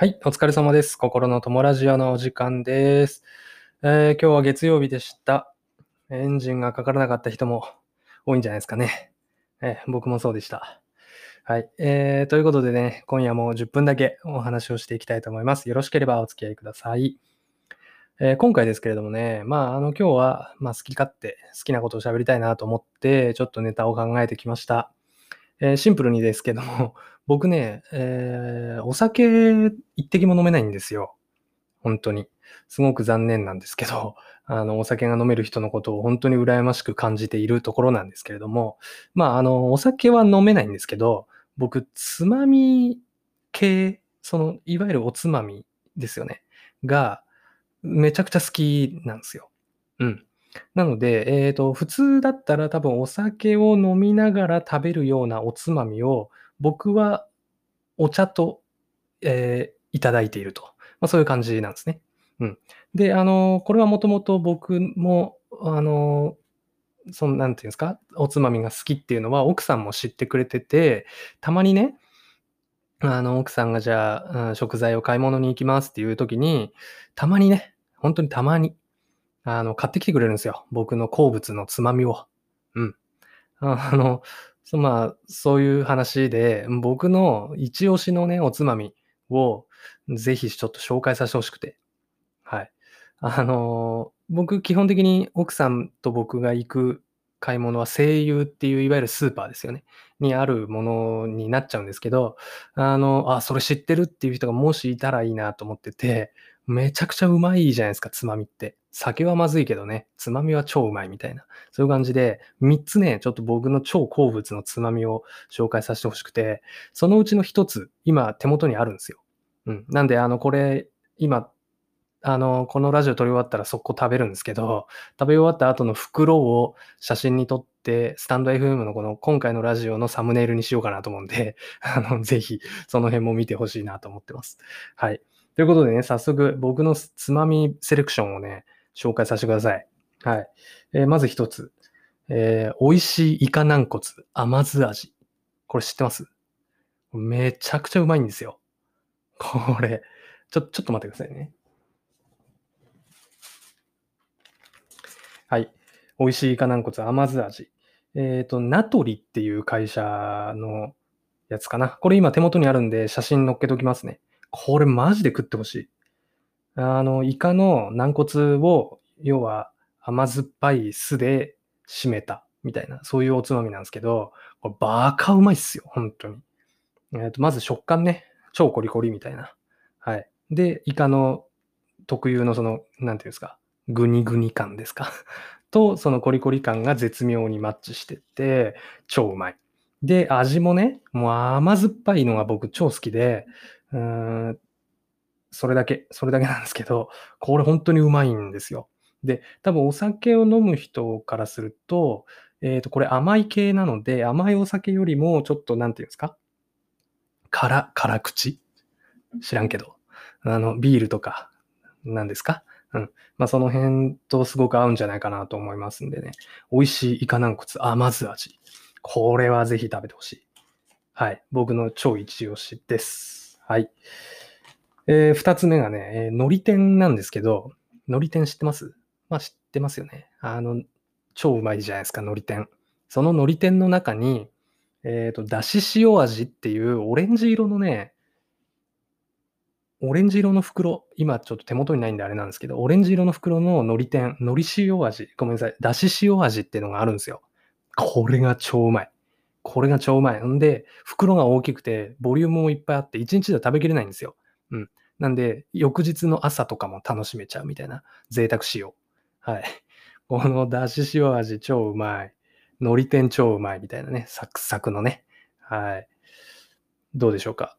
はい、お疲れ様です。心の友ラジオのお時間です。えー今日は月曜日でした。エンジンがかからなかった人も多いんじゃないですかね。えー僕もそうでした。はい、えーということでね、今夜も10分だけお話をしていきたいと思います。よろしければお付き合いください。えー今回ですけれどもね、まあ、あの、今日は、まあ、好き勝手、好きなことを喋りたいなと思って、ちょっとネタを考えてきました。えーシンプルにですけども、僕ね、えーお酒一滴も飲めないんですよ。本当に。すごく残念なんですけど、あの、お酒が飲める人のことを本当に羨ましく感じているところなんですけれども、まあ、あの、お酒は飲めないんですけど、僕、つまみ系、その、いわゆるおつまみですよね。が、めちゃくちゃ好きなんですよ。うん。なので、えっ、と、普通だったら多分お酒を飲みながら食べるようなおつまみを、僕はお茶と、えーいただいていると。ま、そういう感じなんですね。うん。で、あの、これはもともと僕も、あの、その、なんていうんですか、おつまみが好きっていうのは奥さんも知ってくれてて、たまにね、あの、奥さんがじゃあ、うん食材を買い物に行きますっていう時に、たまにね、本当にたまに、あの、買ってきてくれるんですよ。僕の好物のつまみを。うん。あの、そまあ、そういう話で、僕の一押しのね、おつまみを、ぜひちょっと紹介させてほしくて。はい。あの、僕、基本的に奥さんと僕が行く買い物は、声優っていう、いわゆるスーパーですよね。にあるものになっちゃうんですけど、あの、あ、それ知ってるっていう人がもしいたらいいなと思ってて、めちゃくちゃうまいじゃないですか、つまみって。酒はまずいけどね、つまみは超うまいみたいな。そういう感じで、3つね、ちょっと僕の超好物のつまみを紹介させてほしくて、そのうちの1つ、今手元にあるんですよ。うん。なんで、あの、これ、今、あの、このラジオ撮り終わったら速攻食べるんですけど、食べ終わった後の袋を写真に撮って、スタンド FM のこの今回のラジオのサムネイルにしようかなと思うんで、あの、ぜひその辺も見てほしいなと思ってます。はい。ということでね、早速僕のつまみセレクションをね、紹介させてください。はい。えーまず一つ。えー美味しいイカ軟骨甘酢味。これ知ってます？めちゃくちゃうまいんですよ。これ。ちょ、ちょっと待ってくださいね。はい。美味しいイカ軟骨甘酢味。えっ、と、ナトリっていう会社のやつかな。これ今手元にあるんで写真載っけときますね。これマジで食ってほしい。あの、イカの軟骨を、要は甘酸っぱい酢で締めたみたいな、そういうおつまみなんですけど、これバカうまいっすよ、本当に。えっ、と、まず食感ね、超コリコリみたいな。はい。で、イカの特有のその、なんていうんですか、グニグニ感ですか。と、そのコリコリ感が絶妙にマッチしてて、超うまい。で、味もね、もう甘酸っぱいのが僕超好きで、うーん、それだけ、それだけなんですけど、これ本当にうまいんですよ。で、多分お酒を飲む人からすると、えっ、と、これ甘い系なので、甘いお酒よりもちょっと、なんていうんですか？辛、辛口？知らんけど。あの、ビールとか、なんですか？うん。まあ、その辺とすごく合うんじゃないかなと思いますんでね。美味しいイカ軟骨甘酢味。これはぜひ食べてほしい。はい。僕の超一押しです。はい。えー二つ目がね、えー海苔天なんですけど、海苔天知ってます？まあ知ってますよね。あの、超うまいじゃないですか、海苔天。その海苔天の中に、えっ、と、だし塩味っていうオレンジ色のね、オレンジ色の袋、今ちょっと手元にないんであれなんですけど、オレンジ色の袋の海苔天、海苔塩味、ごめんなさい、だし塩味っていうのがあるんですよ。これが超うまい。これが超うまい。んで、袋が大きくて、ボリュームもいっぱいあって、1日では食べきれないんですよ。うん。なんで、翌日の朝とかも楽しめちゃうみたいな贅沢仕様。はい。このだし塩味超うまい。海苔天超うまいみたいなね。サクサクのね。はい。どうでしょうか？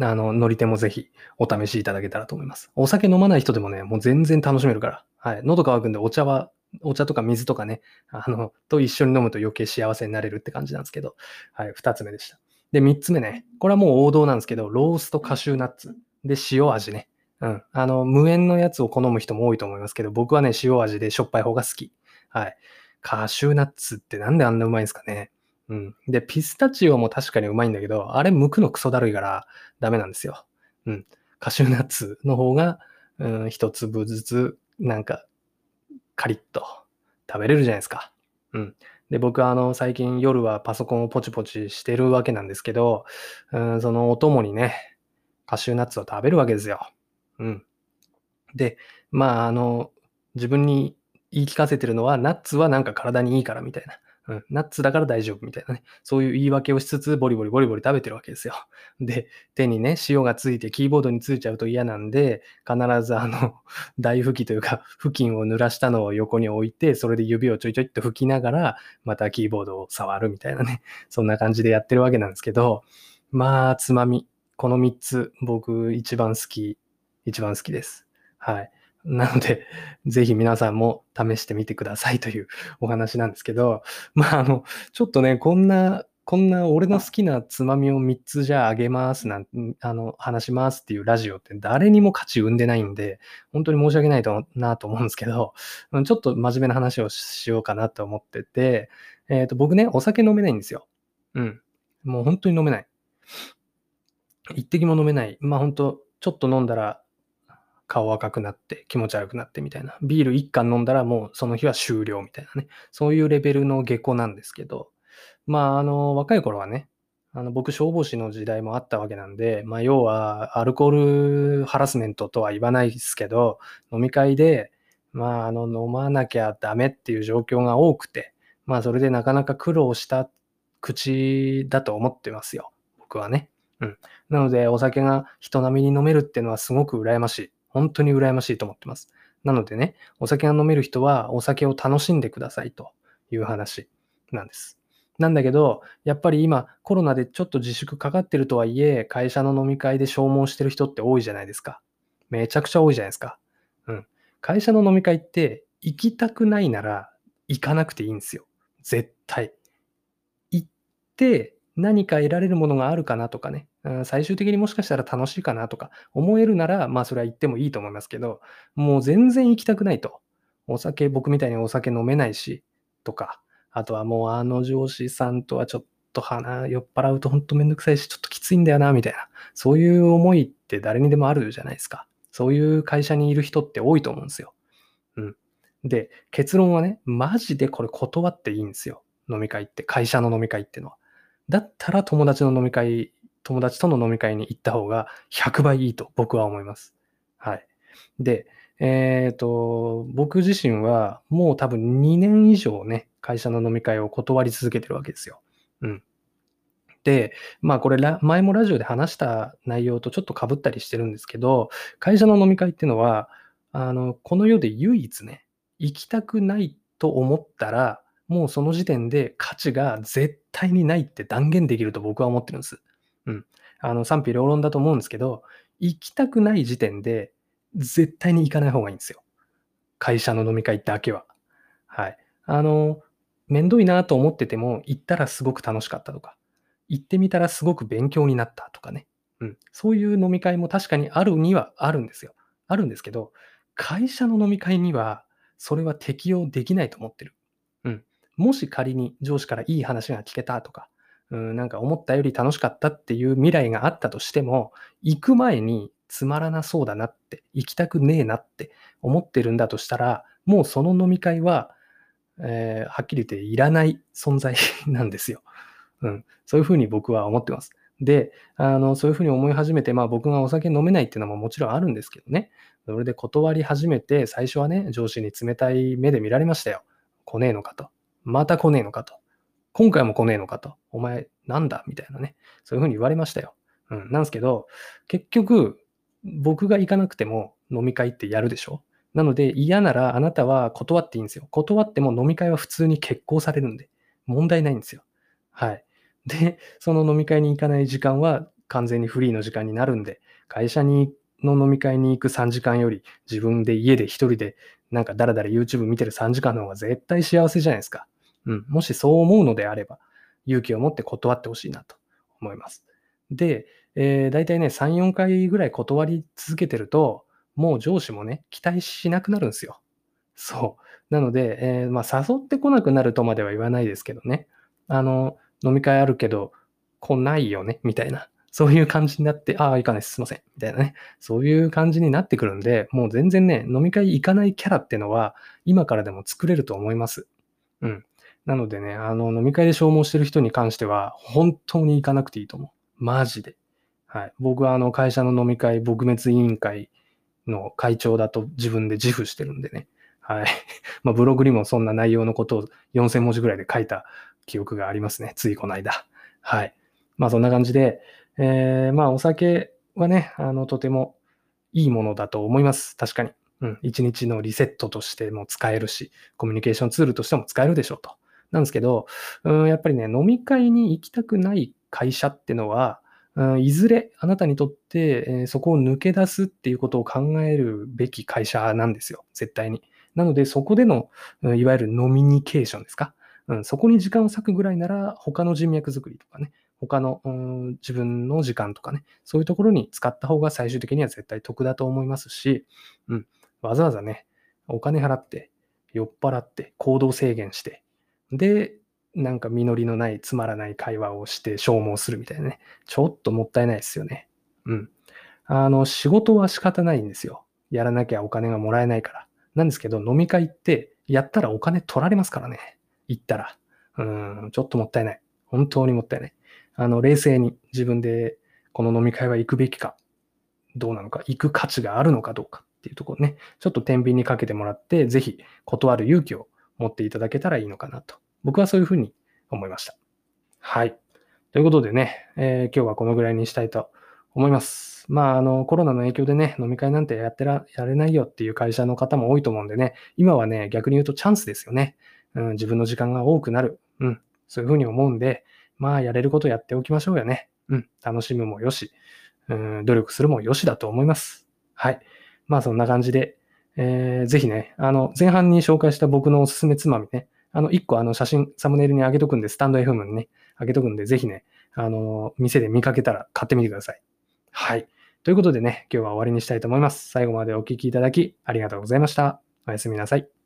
あの、海苔天もぜひお試しいただけたらと思います。お酒飲まない人でもね、もう全然楽しめるから。はい。喉乾くんでお茶は、お茶とか水とかね、あの、と一緒に飲むと余計幸せになれるって感じなんですけど。はい。二つ目でした。で、三つ目ね。これはもう王道なんですけど、ローストカシューナッツ。で、塩味ね。うん。あの、無塩のやつを好む人も多いと思いますけど、僕はね、塩味でしょっぱい方が好き。はい。カシューナッツってなんであんなうまいんですかね。うん。で、ピスタチオも確かにうまいんだけど、あれ剥くのクソだるいからダメなんですよ。うん。カシューナッツの方が、うん、一粒ずつ、なんか、カリッと食べれるじゃないですか。うん。で、僕はあの、最近夜はパソコンをポチポチしてるわけなんですけど、うん、そのお供にね、カシューナッツを食べるわけですよ。うん。で、まあ、あの、自分に言い聞かせてるのは、ナッツはなんか体にいいからみたいな。うん、ナッツだから大丈夫みたいなね。そういう言い訳をしつつ、ボリボリボリボリ食べてるわけですよ。で、手にね、塩がついて、キーボードについちゃうと嫌なんで、必ずあの、大拭きというか、布巾を濡らしたのを横に置いて、それで指をちょいちょいっと拭きながら、またキーボードを触るみたいなね。そんな感じでやってるわけなんですけど、まあ、つまみ。この3つ、僕一番好き、一番好きです。はい。なので、ぜひ皆さんも試してみてくださいというお話なんですけど、まあ、あの、ちょっとね、こんな、こんな俺の好きなつまみを3つじゃああげますなんあの、話しますっていうラジオって誰にも価値生んでないんで、本当に申し訳ないとなと思うんですけど、ちょっと真面目な話をしようかなと思ってて、えっ、ー、と、僕ね、お酒飲めないんですよ。うん。もう本当に飲めない。一滴も飲めない。まあ本当、ちょっと飲んだら顔赤くなって気持ち悪くなってみたいな。ビール1缶飲んだらもうその日は終了みたいなね。そういうレベルの下戸なんですけど、まあ、あの、若い頃はね、あの僕、消防士の時代もあったわけなんで、まあ、要は、アルコールハラスメントとは言わないですけど、飲み会で、まあ、あの、飲まなきゃダメっていう状況が多くて、まあ、それでなかなか苦労した口だと思ってますよ。僕はね。うん。なので、お酒が人並みに飲めるっていうのはすごく羨ましい。本当に羨ましいと思ってます。なのでね、お酒が飲める人はお酒を楽しんでくださいという話なんです。なんだけど、やっぱり今コロナでちょっと自粛かかってるとはいえ、会社の飲み会で消耗してる人って多いじゃないですか。めちゃくちゃ多いじゃないですか。うん。会社の飲み会って行きたくないなら行かなくていいんですよ。絶対。行って何か得られるものがあるかなとかね、最終的にもしかしたら楽しいかなとか思えるなら、まあそれは言ってもいいと思いますけど、もう全然行きたくないと。お酒、僕みたいにお酒飲めないし、とか、あとはもうあの上司さんとはちょっと鼻酔っ払うとほんとめんどくさいし、ちょっときついんだよな、みたいな。そういう思いって誰にでもあるじゃないですか。そういう会社にいる人って多いと思うんですよ。うん。で、結論はね、マジでこれ断っていいんですよ。飲み会って、会社の飲み会ってのは。だったら友達の飲み会、友達との飲み会に行った方が100倍いいと僕は思います。はい。で、えっ、ー、と、僕自身はもう多分2年以上ね、会社の飲み会を断り続けてるわけですよ。うん。で、まあこれ前もラジオで話した内容とちょっとかぶったりしてるんですけど、会社の飲み会っていうのは、あの、この世で唯一ね、行きたくないと思ったら、もうその時点で価値が絶対にないって断言できると僕は思ってるんです。うん。あの、賛否両論だと思うんですけど、行きたくない時点で絶対に行かない方がいいんですよ。会社の飲み会だけは。はい。あの、面倒いなと思ってても、行ったらすごく楽しかったとか、行ってみたらすごく勉強になったとかね。うん。そういう飲み会も確かにあるにはあるんですよ。あるんですけど、会社の飲み会にはそれは適用できないと思ってる。うんもし仮に上司からいい話が聞けたとか、うん、なんか思ったより楽しかったっていう未来があったとしても、行く前につまらなそうだなって、行きたくねえなって思ってるんだとしたら、もうその飲み会は、えー、はっきり言っていらない存在なんですよ。うん、そういうふうに僕は思ってます。で、あの、そういうふうに思い始めて、まあ僕がお酒飲めないっていうのももちろんあるんですけどね。それで断り始めて、最初はね、上司に冷たい目で見られましたよ。来ねえのかと。また来ねえのかと。今回も来ねえのかと。お前、なんだ？みたいなね。そういうふうに言われましたよ。うん。なんですけど、結局、僕が行かなくても飲み会ってやるでしょ？なので嫌ならあなたは断っていいんですよ。断っても飲み会は普通に決行されるんで、問題ないんですよ。はい。で、その飲み会に行かない時間は完全にフリーの時間になるんで、会社にの飲み会に行く3時間より自分で家で一人でなんかだらだら YouTube 見てる3時間の方が絶対幸せじゃないですか。うん、もしそう思うのであれば、勇気を持って断ってほしいなと思います。で、えー、大体ね、3、4回ぐらい断り続けてると、もう上司もね、期待しなくなるんですよ。そう。なので、えー、まあ、誘ってこなくなるとまでは言わないですけどね。あの、飲み会あるけど、来ないよね、みたいな。そういう感じになって、ああ、行かないです。すいません。みたいなね。そういう感じになってくるんで、もう全然ね、飲み会行かないキャラってのは、今からでも作れると思います。うん。なのでね、あの、飲み会で消耗してる人に関しては、本当に行かなくていいと思う。マジで。はい。僕はあの、会社の飲み会、撲滅委員会の会長だと自分で自負してるんでね。はい。まあ、ブログにもそんな内容のことを4000文字ぐらいで書いた記憶がありますね。ついこの間。はい。まあ、そんな感じで、えー、まあ、お酒はね、あの、とてもいいものだと思います。確かに。うん。一日のリセットとしても使えるし、コミュニケーションツールとしても使えるでしょうと。なんですけど、うん、やっぱりね、飲み会に行きたくない会社ってのは、うん、いずれあなたにとって、えーそこを抜け出すっていうことを考えるべき会社なんですよ。絶対に。なので、そこでの、いわゆるノミニケーションですか。うん、そこに時間を割くぐらいなら、他の人脈作りとかね、他の、うん自分の時間とかね、そういうところに使った方が最終的には絶対得だと思いますし、うん、わざわざね、お金払って、酔っ払って、行動制限して、で、なんか実りのない、つまらない会話をして消耗するみたいなね。ちょっともったいないですよね。うん。あの、仕事は仕方ないんですよ。やらなきゃお金がもらえないから。なんですけど、飲み会って、やったらお金取られますからね。行ったら。うん、ちょっともったいない。本当にもったいない。あの、冷静に自分でこの飲み会は行くべきか、どうなのか、行く価値があるのかどうかっていうところね、ちょっと天秤にかけてもらって、ぜひ断る勇気を持っていただけたらいいのかなと。僕はそういうふうに思いました。はい。ということでね、えー今日はこのぐらいにしたいと思います。まあ、あの、コロナの影響でね、飲み会なんてやってら、やれないよっていう会社の方も多いと思うんでね、今はね、逆に言うとチャンスですよね。うん、自分の時間が多くなる。うん、そういうふうに思うんで、まあ、やれることやっておきましょうよね。うん、楽しむもよし、うん、努力するもよしだと思います。はい。まあ、そんな感じで、えーぜひね、あの、前半に紹介した僕のおすすめつまみね、あの、一個あの写真、サムネイルに上げとくんで、スタンド FM にね、上げとくんで、ぜひね、あの、店で見かけたら買ってみてください。はい。ということでね、今日は終わりにしたいと思います。最後までお聴きいただきありがとうございました。おやすみなさい。